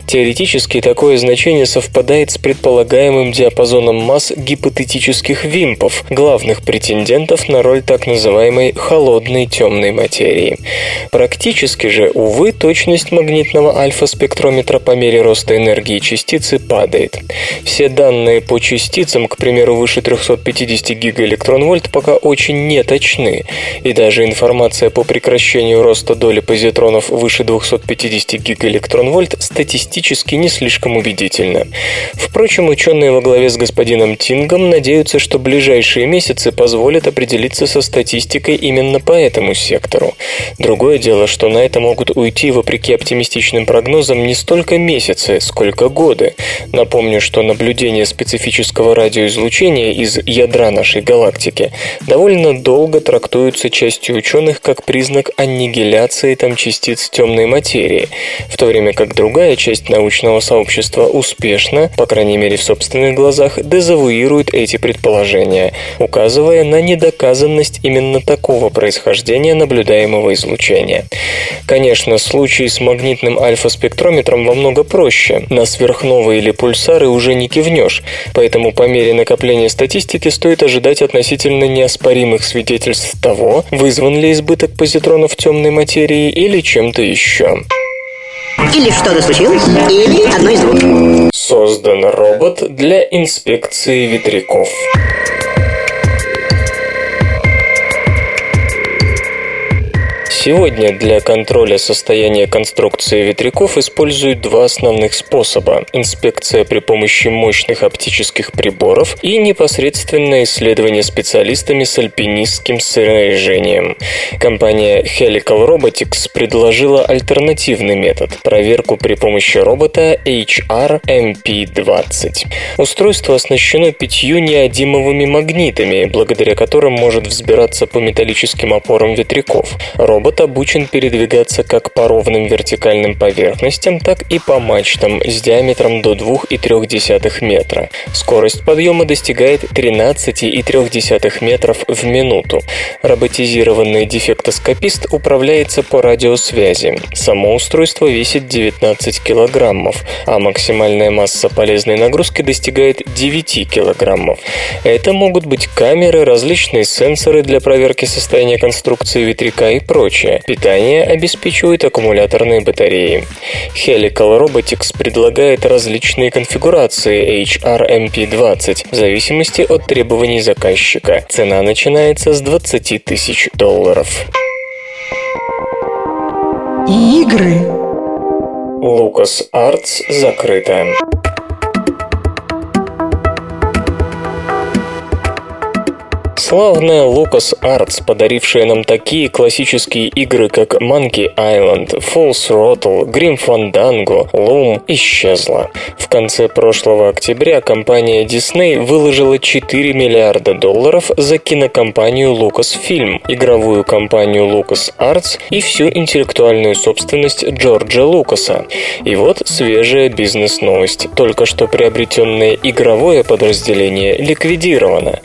Теоретически такое значение совпадает с предполагаемым диапазоном масс гипотетических вимпов, главных претендентов на роль так называемой холодной темной материи. Практически же, увы, точность магнитного альфа-спектрометра по мере роста энергии частицы падает. Все данные по частицам, к примеру, выше 350 гигаэлектрон-вольт, пока очень неточны, и даже информация по прекращению роста доли позитронов выше 250 гигаэлектрон-вольт статистически не слишком убедительна. Впрочем, ученые во главе с господином Тингом надеются, что ближайшие месяцы позволят определиться со статистикой именно по этому сектору. Другое дело, что на это могут уйти, вопреки оптимистичным прогнозам, не столько месяцы, сколько годы. Напомню, что наблюдение специфического радиоизлучения из ядра нашей галактики довольно долго трактуются частью ученых как признак аннигиляции там частиц темной материи, в то время как другая часть научного сообщества успешно, по крайней мере в собственных глазах, дезавуирует эти предположения, указывая на недоказанность именно такого происхождения наблюдаемого излучения. Конечно, случай с магнитным альфа-спектрометром во много проще. На сверхновые или пульсары уже не кивнешь, поэтому по мере накопления статистики стоит ожидать относительно неоспоримых свидетельств того, вызван ли избыток позитронов темной материи или чем-то еще. Или что-то случилось, или одно из двух. Создан робот для инспекции ветряков. Сегодня для контроля состояния конструкции ветряков используют два основных способа – инспекция при помощи мощных оптических приборов и непосредственное исследование специалистами с альпинистским снаряжением. Компания Helical Robotics предложила альтернативный метод – проверку при помощи робота HR MP20. Устройство оснащено пятью неодимовыми магнитами, благодаря которым может взбираться по металлическим опорам ветряков. Робот Робот обучен передвигаться как по ровным вертикальным поверхностям, так и по мачтам с диаметром до 2,3 метра. Скорость подъема достигает 13,3 метров в минуту. Роботизированный дефектоскопист управляется по радиосвязи. Само устройство весит 19 килограммов, а максимальная масса полезной нагрузки достигает 9 килограммов. Это могут быть камеры, различные сенсоры для проверки состояния конструкции ветряка и прочее прочее. Питание обеспечивают аккумуляторные батареи. Helical Robotics предлагает различные конфигурации HRMP20 в зависимости от требований заказчика. Цена начинается с 20 тысяч долларов. Игры. Lucas Arts закрыта. Славная Lucas Arts, подарившая нам такие классические игры, как Monkey Island, Full Throttle, Grim Fandango, Loom, исчезла. В конце прошлого октября компания Disney выложила 4 миллиарда долларов за кинокомпанию Lucasfilm, игровую компанию Lucas Arts и всю интеллектуальную собственность Джорджа Лукаса. И вот свежая бизнес-новость. Только что приобретенное игровое подразделение ликвидировано.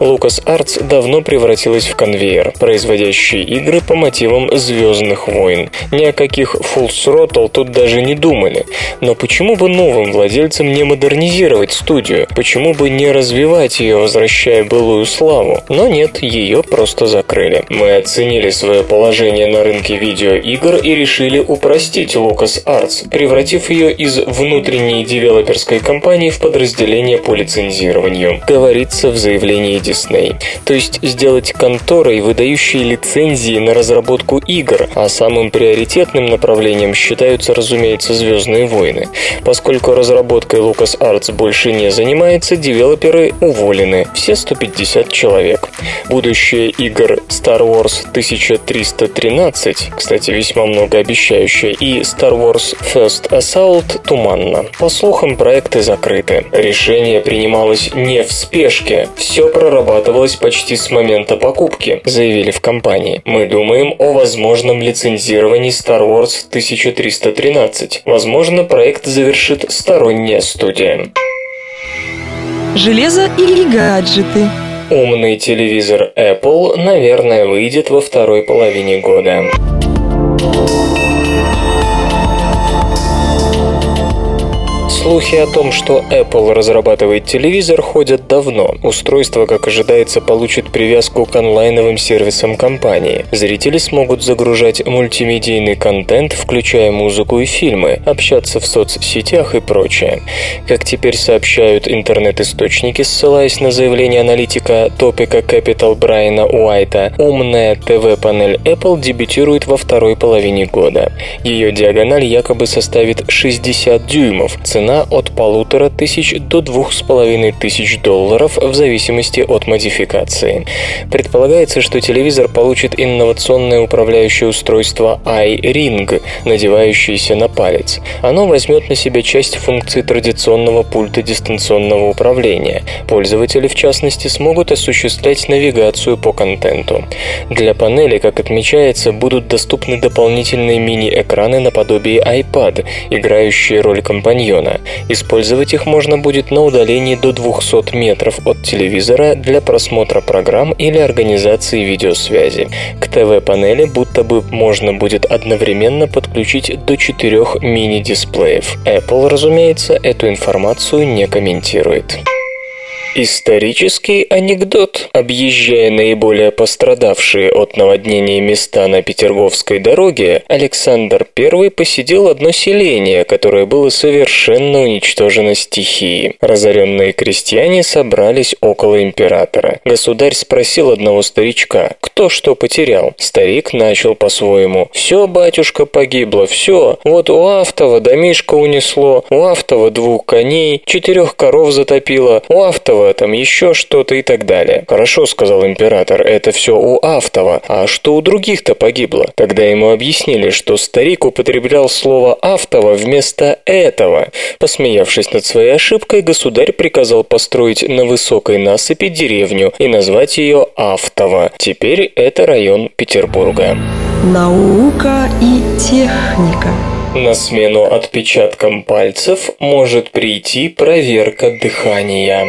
Lucas Arts LucasArts давно превратилась в конвейер, производящий игры по мотивам «Звездных войн». Ни о каких Full Throttle тут даже не думали. Но почему бы новым владельцам не модернизировать студию? Почему бы не развивать ее, возвращая былую славу? Но нет, ее просто закрыли. Мы оценили свое положение на рынке видеоигр и решили упростить LucasArts, превратив ее из внутренней девелоперской компании в подразделение по лицензированию, говорится в заявлении Disney. То есть сделать конторой, выдающей лицензии на разработку игр, а самым приоритетным направлением считаются, разумеется, «Звездные войны». Поскольку разработкой LucasArts больше не занимается, девелоперы уволены, все 150 человек. Будущее игр Star Wars 1313, кстати, весьма многообещающее, и Star Wars First Assault туманно. По слухам, проекты закрыты. Решение принималось не в спешке, все прорабатывалось почти с момента покупки, заявили в компании. Мы думаем о возможном лицензировании Star Wars 1313. Возможно, проект завершит сторонняя студия. Железо или гаджеты? Умный телевизор Apple, наверное, выйдет во второй половине года. Слухи о том, что Apple разрабатывает телевизор, ходят давно. Устройство, как ожидается, получит привязку к онлайновым сервисам компании. Зрители смогут загружать мультимедийный контент, включая музыку и фильмы, общаться в соцсетях и прочее. Как теперь сообщают интернет-источники, ссылаясь на заявление аналитика топика Capital Брайана Уайта, умная ТВ-панель Apple дебютирует во второй половине года. Ее диагональ якобы составит 60 дюймов, цена от полутора тысяч до двух с половиной тысяч долларов в зависимости от модификации. Предполагается, что телевизор получит инновационное управляющее устройство iRing, надевающееся на палец. Оно возьмет на себя часть функций традиционного пульта дистанционного управления. Пользователи, в частности, смогут осуществлять навигацию по контенту. Для панели, как отмечается, будут доступны дополнительные мини-экраны наподобие iPad, играющие роль компаньона. Использовать их можно будет на удалении до 200 метров от телевизора для просмотра программ или организации видеосвязи. К ТВ-панели будто бы можно будет одновременно подключить до четырех мини-дисплеев. Apple, разумеется, эту информацию не комментирует. Исторический анекдот. Объезжая наиболее пострадавшие от наводнения места на Петерговской дороге, Александр I посетил одно селение, которое было совершенно уничтожено стихией. Разоренные крестьяне собрались около императора. Государь спросил одного старичка, кто что потерял. Старик начал по-своему. «Все, батюшка, погибло, все. Вот у Автова домишко унесло, у Автова двух коней, четырех коров затопило, у Автова там еще что-то и так далее. Хорошо, сказал император, это все у Автова. А что у других-то погибло? Тогда ему объяснили, что старик употреблял слово Автова вместо этого. Посмеявшись над своей ошибкой, государь приказал построить на высокой насыпи деревню и назвать ее Автово. Теперь это район Петербурга. Наука и техника. На смену отпечаткам пальцев может прийти проверка дыхания.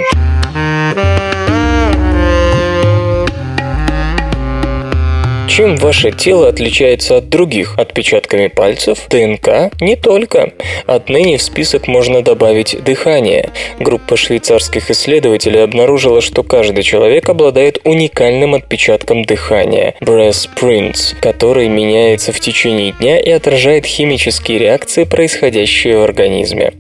Чем ваше тело отличается от других? Отпечатками пальцев? ДНК? Не только. Отныне в список можно добавить дыхание. Группа швейцарских исследователей обнаружила, что каждый человек обладает уникальным отпечатком дыхания – breath prints, который меняется в течение дня и отражает химические реакции, происходящие в организме.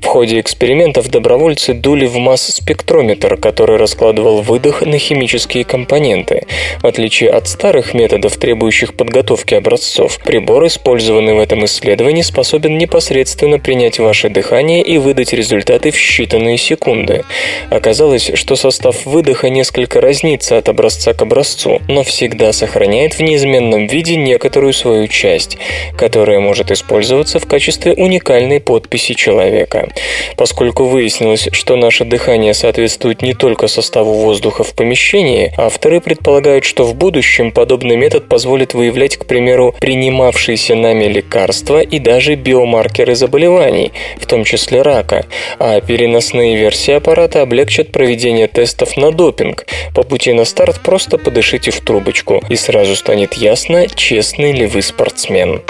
В ходе экспериментов добровольцы дули в масс-спектрометр, который раскладывал выдох на химические компоненты. В отличие от старых методов, методов, требующих подготовки образцов, прибор, использованный в этом исследовании, способен непосредственно принять ваше дыхание и выдать результаты в считанные секунды. Оказалось, что состав выдоха несколько разнится от образца к образцу, но всегда сохраняет в неизменном виде некоторую свою часть, которая может использоваться в качестве уникальной подписи человека. Поскольку выяснилось, что наше дыхание соответствует не только составу воздуха в помещении, авторы предполагают, что в будущем подобный метод метод позволит выявлять, к примеру, принимавшиеся нами лекарства и даже биомаркеры заболеваний, в том числе рака, а переносные версии аппарата облегчат проведение тестов на допинг. По пути на старт просто подышите в трубочку, и сразу станет ясно, честный ли вы спортсмен.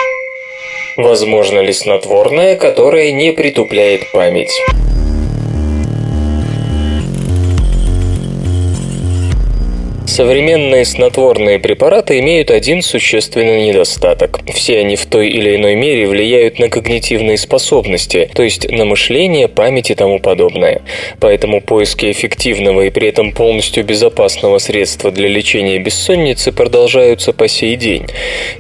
Возможно ли снотворное, которое не притупляет память? Современные снотворные препараты имеют один существенный недостаток. Все они в той или иной мере влияют на когнитивные способности, то есть на мышление, память и тому подобное. Поэтому поиски эффективного и при этом полностью безопасного средства для лечения бессонницы продолжаются по сей день.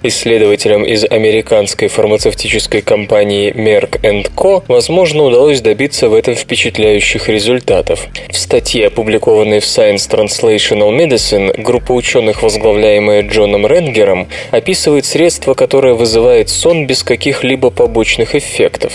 Исследователям из американской фармацевтической компании Merck Co. возможно удалось добиться в этом впечатляющих результатов. В статье, опубликованной в Science Translational Medicine, Медицин, группа ученых, возглавляемая Джоном Ренгером, описывает средство, которое вызывает сон без каких-либо побочных эффектов.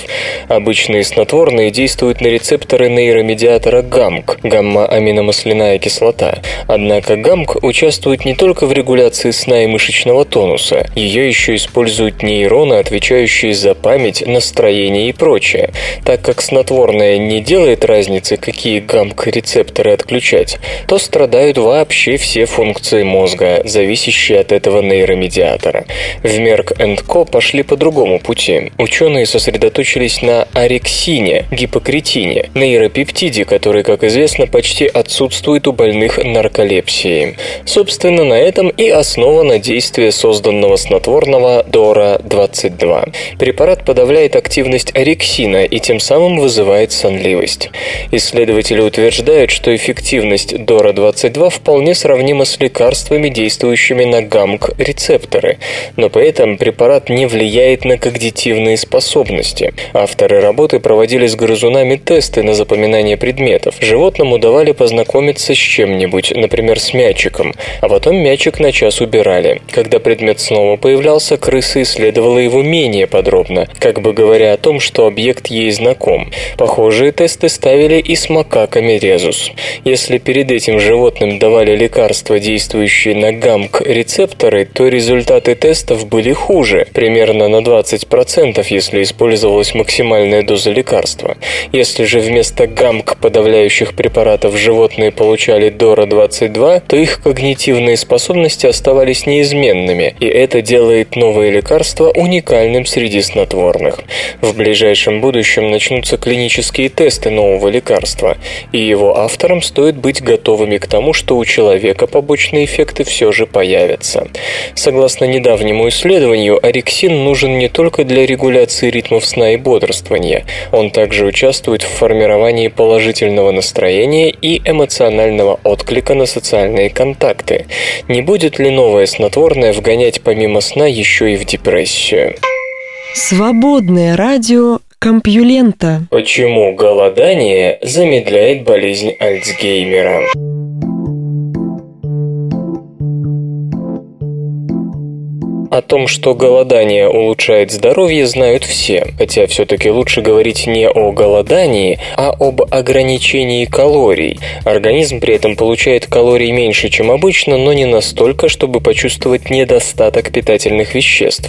Обычные снотворные действуют на рецепторы нейромедиатора ГАМК – гамма-аминомасляная кислота. Однако ГАМК участвует не только в регуляции сна и мышечного тонуса. Ее еще используют нейроны, отвечающие за память, настроение и прочее. Так как снотворное не делает разницы, какие ГАМК-рецепторы отключать, то страдают вообще все все функции мозга, зависящие от этого нейромедиатора. В Merck Co. пошли по другому пути. Ученые сосредоточились на орексине, гипокретине, нейропептиде, который, как известно, почти отсутствует у больных нарколепсией. Собственно, на этом и основано действие созданного снотворного Дора-22. Препарат подавляет активность орексина и тем самым вызывает сонливость. Исследователи утверждают, что эффективность Дора-22 вполне сравнима сравнимо с лекарствами, действующими на ГАМК-рецепторы, но при этом препарат не влияет на когнитивные способности. Авторы работы проводили с грызунами тесты на запоминание предметов. Животному давали познакомиться с чем-нибудь, например, с мячиком, а потом мячик на час убирали. Когда предмет снова появлялся, крыса исследовала его менее подробно, как бы говоря о том, что объект ей знаком. Похожие тесты ставили и с макаками резус. Если перед этим животным давали лекарства, лекарства, действующие на ГАМК-рецепторы, то результаты тестов были хуже, примерно на 20%, если использовалась максимальная доза лекарства. Если же вместо ГАМК подавляющих препаратов животные получали ДОРА-22, то их когнитивные способности оставались неизменными, и это делает новые лекарства уникальным среди снотворных. В ближайшем будущем начнутся клинические тесты нового лекарства, и его авторам стоит быть готовыми к тому, что у человека человека побочные эффекты все же появятся. Согласно недавнему исследованию, орексин нужен не только для регуляции ритмов сна и бодрствования, он также участвует в формировании положительного настроения и эмоционального отклика на социальные контакты. Не будет ли новое снотворное вгонять помимо сна еще и в депрессию? Свободное радио Компьюлента. Почему голодание замедляет болезнь Альцгеймера? О том, что голодание улучшает здоровье, знают все, хотя все-таки лучше говорить не о голодании, а об ограничении калорий. Организм при этом получает калорий меньше, чем обычно, но не настолько, чтобы почувствовать недостаток питательных веществ.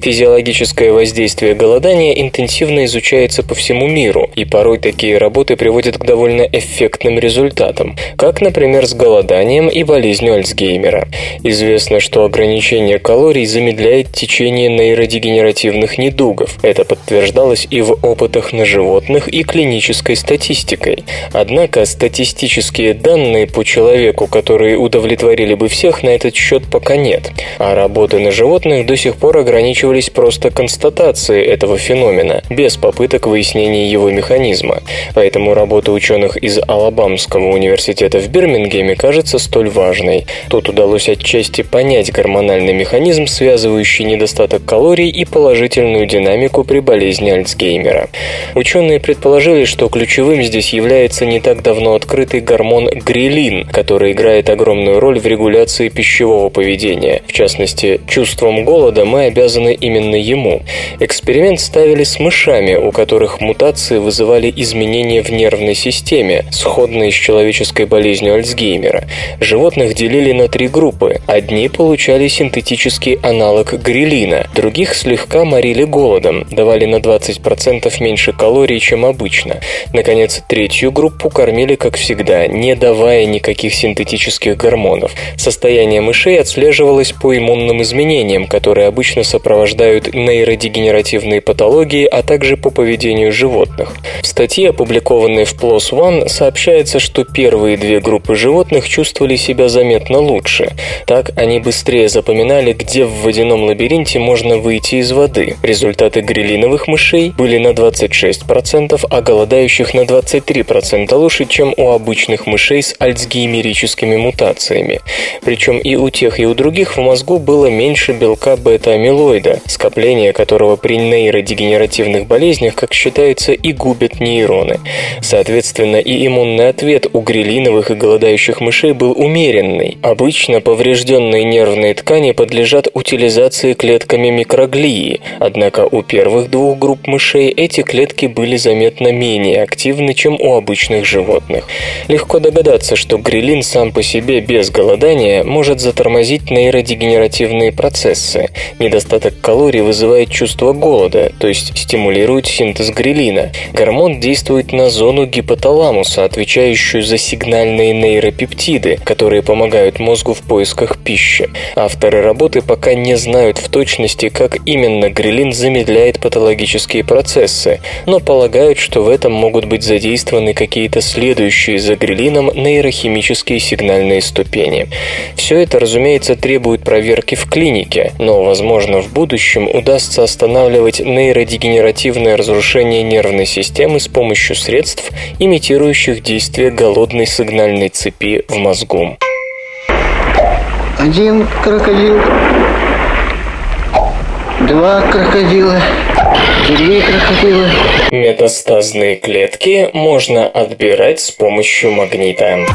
Физиологическое воздействие голодания интенсивно изучается по всему миру, и порой такие работы приводят к довольно эффектным результатам, как, например, с голоданием и болезнью Альцгеймера. Известно, что ограничение калорий замедляет течение нейродегенеративных недугов. Это подтверждалось и в опытах на животных, и клинической статистикой. Однако статистические данные по человеку, которые удовлетворили бы всех, на этот счет пока нет. А работы на животных до сих пор ограничивались просто констатацией этого феномена, без попыток выяснения его механизма. Поэтому работа ученых из Алабамского университета в Бирмингеме кажется столь важной. Тут удалось отчасти понять гормональный механизм, связывающий недостаток калорий и положительную динамику при болезни Альцгеймера. Ученые предположили, что ключевым здесь является не так давно открытый гормон грилин, который играет огромную роль в регуляции пищевого поведения. В частности, чувством голода мы обязаны именно ему. Эксперимент ставили с мышами, у которых мутации вызывали изменения в нервной системе, сходные с человеческой болезнью Альцгеймера. Животных делили на три группы. Одни получали синтетический аналог грилина, других слегка морили голодом, давали на 20% меньше калорий, чем обычно. Наконец, третью группу кормили, как всегда, не давая никаких синтетических гормонов. Состояние мышей отслеживалось по иммунным изменениям, которые обычно сопровождают нейродегенеративные патологии, а также по поведению животных. В статье, опубликованной в PLOS ONE, сообщается, что первые две группы животных чувствовали себя заметно лучше. Так они быстрее запоминали, где в водяном лабиринте можно выйти из воды. Результаты грилиновых мышей были на 26%, а голодающих на 23% лучше, чем у обычных мышей с альцгеймерическими мутациями. Причем и у тех, и у других в мозгу было меньше белка бета-амилоида, скопление которого при нейродегенеративных болезнях, как считается, и губит нейроны. Соответственно, и иммунный ответ у грилиновых и голодающих мышей был умеренный. Обычно поврежденные нервные ткани подлежат утилизации клетками микроглии, однако у первых двух групп мышей эти клетки были заметно менее активны, чем у обычных животных. Легко догадаться, что грилин сам по себе без голодания может затормозить нейродегенеративные процессы. Недостаток калорий вызывает чувство голода, то есть стимулирует синтез грилина. Гормон действует на зону гипоталамуса, отвечающую за сигнальные нейропептиды, которые помогают мозгу в поисках пищи. Авторы работы пока не знают в точности, как именно грилин замедляет патологические процессы, но полагают, что в этом могут быть задействованы какие-то следующие за грилином нейрохимические сигнальные ступени. Все это, разумеется, требует проверки в клинике, но, возможно, в будущем удастся останавливать нейродегенеративное разрушение нервной системы с помощью средств, имитирующих действие голодной сигнальной цепи в мозгу. Один крокодил, два крокодила, три крокодила. Метастазные клетки можно отбирать с помощью магнита.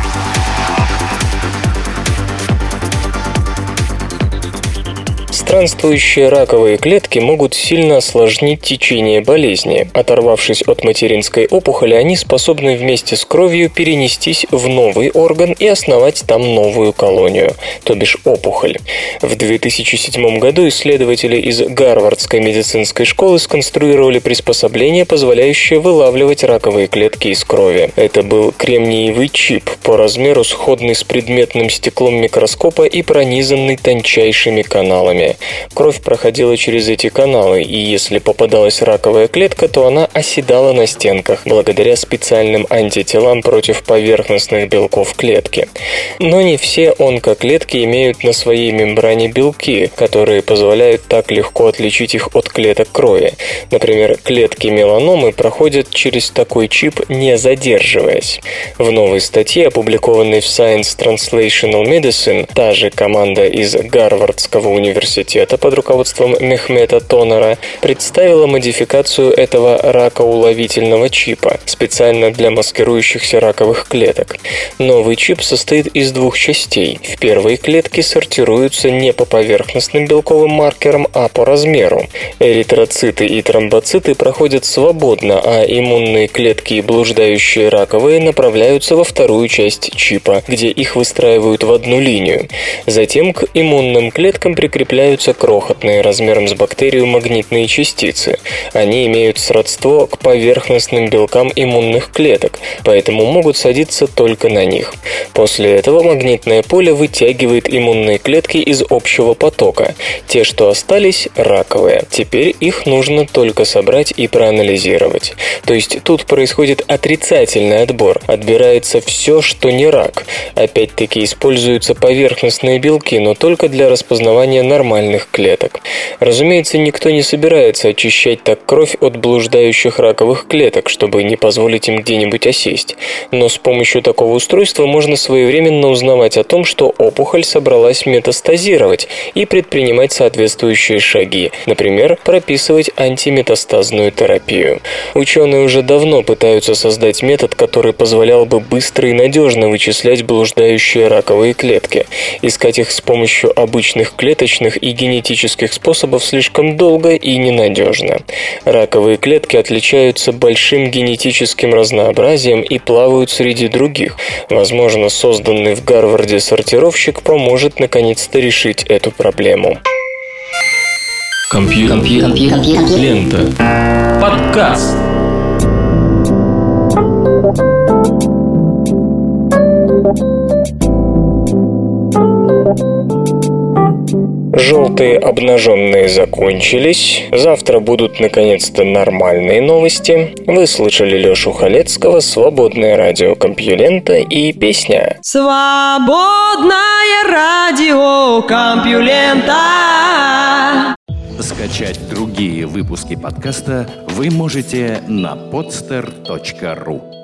Странствующие раковые клетки могут сильно осложнить течение болезни. Оторвавшись от материнской опухоли, они способны вместе с кровью перенестись в новый орган и основать там новую колонию, то бишь опухоль. В 2007 году исследователи из Гарвардской медицинской школы сконструировали приспособление, позволяющее вылавливать раковые клетки из крови. Это был кремниевый чип, по размеру сходный с предметным стеклом микроскопа и пронизанный тончайшими каналами. Кровь проходила через эти каналы, и если попадалась раковая клетка, то она оседала на стенках, благодаря специальным антителам против поверхностных белков клетки. Но не все онкоклетки имеют на своей мембране белки, которые позволяют так легко отличить их от клеток крови. Например, клетки меланомы проходят через такой чип, не задерживаясь. В новой статье, опубликованной в Science Translational Medicine, та же команда из Гарвардского университета университета под руководством Мехмета Тонера представила модификацию этого ракоуловительного чипа специально для маскирующихся раковых клеток. Новый чип состоит из двух частей. В первой клетке сортируются не по поверхностным белковым маркерам, а по размеру. Эритроциты и тромбоциты проходят свободно, а иммунные клетки и блуждающие раковые направляются во вторую часть чипа, где их выстраивают в одну линию. Затем к иммунным клеткам прикрепляют выделяются крохотные размером с бактерию магнитные частицы. Они имеют сродство к поверхностным белкам иммунных клеток, поэтому могут садиться только на них. После этого магнитное поле вытягивает иммунные клетки из общего потока. Те, что остались, раковые. Теперь их нужно только собрать и проанализировать. То есть тут происходит отрицательный отбор. Отбирается все, что не рак. Опять-таки используются поверхностные белки, но только для распознавания нормальных нормальных клеток. Разумеется, никто не собирается очищать так кровь от блуждающих раковых клеток, чтобы не позволить им где-нибудь осесть. Но с помощью такого устройства можно своевременно узнавать о том, что опухоль собралась метастазировать и предпринимать соответствующие шаги, например, прописывать антиметастазную терапию. Ученые уже давно пытаются создать метод, который позволял бы быстро и надежно вычислять блуждающие раковые клетки. Искать их с помощью обычных клеточных и генетических способов слишком долго и ненадежно. Раковые клетки отличаются большим генетическим разнообразием и плавают среди других. Возможно, созданный в Гарварде сортировщик поможет наконец-то решить эту проблему. Компьютер. Компьютер. Компьютер. Лента. Подкаст. Желтые обнаженные закончились. Завтра будут наконец-то нормальные новости. Вы слышали Лешу Халецкого, Свободное радио Компьюлента и песня. Свободное радио Компьюлента. Скачать другие выпуски подкаста вы можете на podster.ru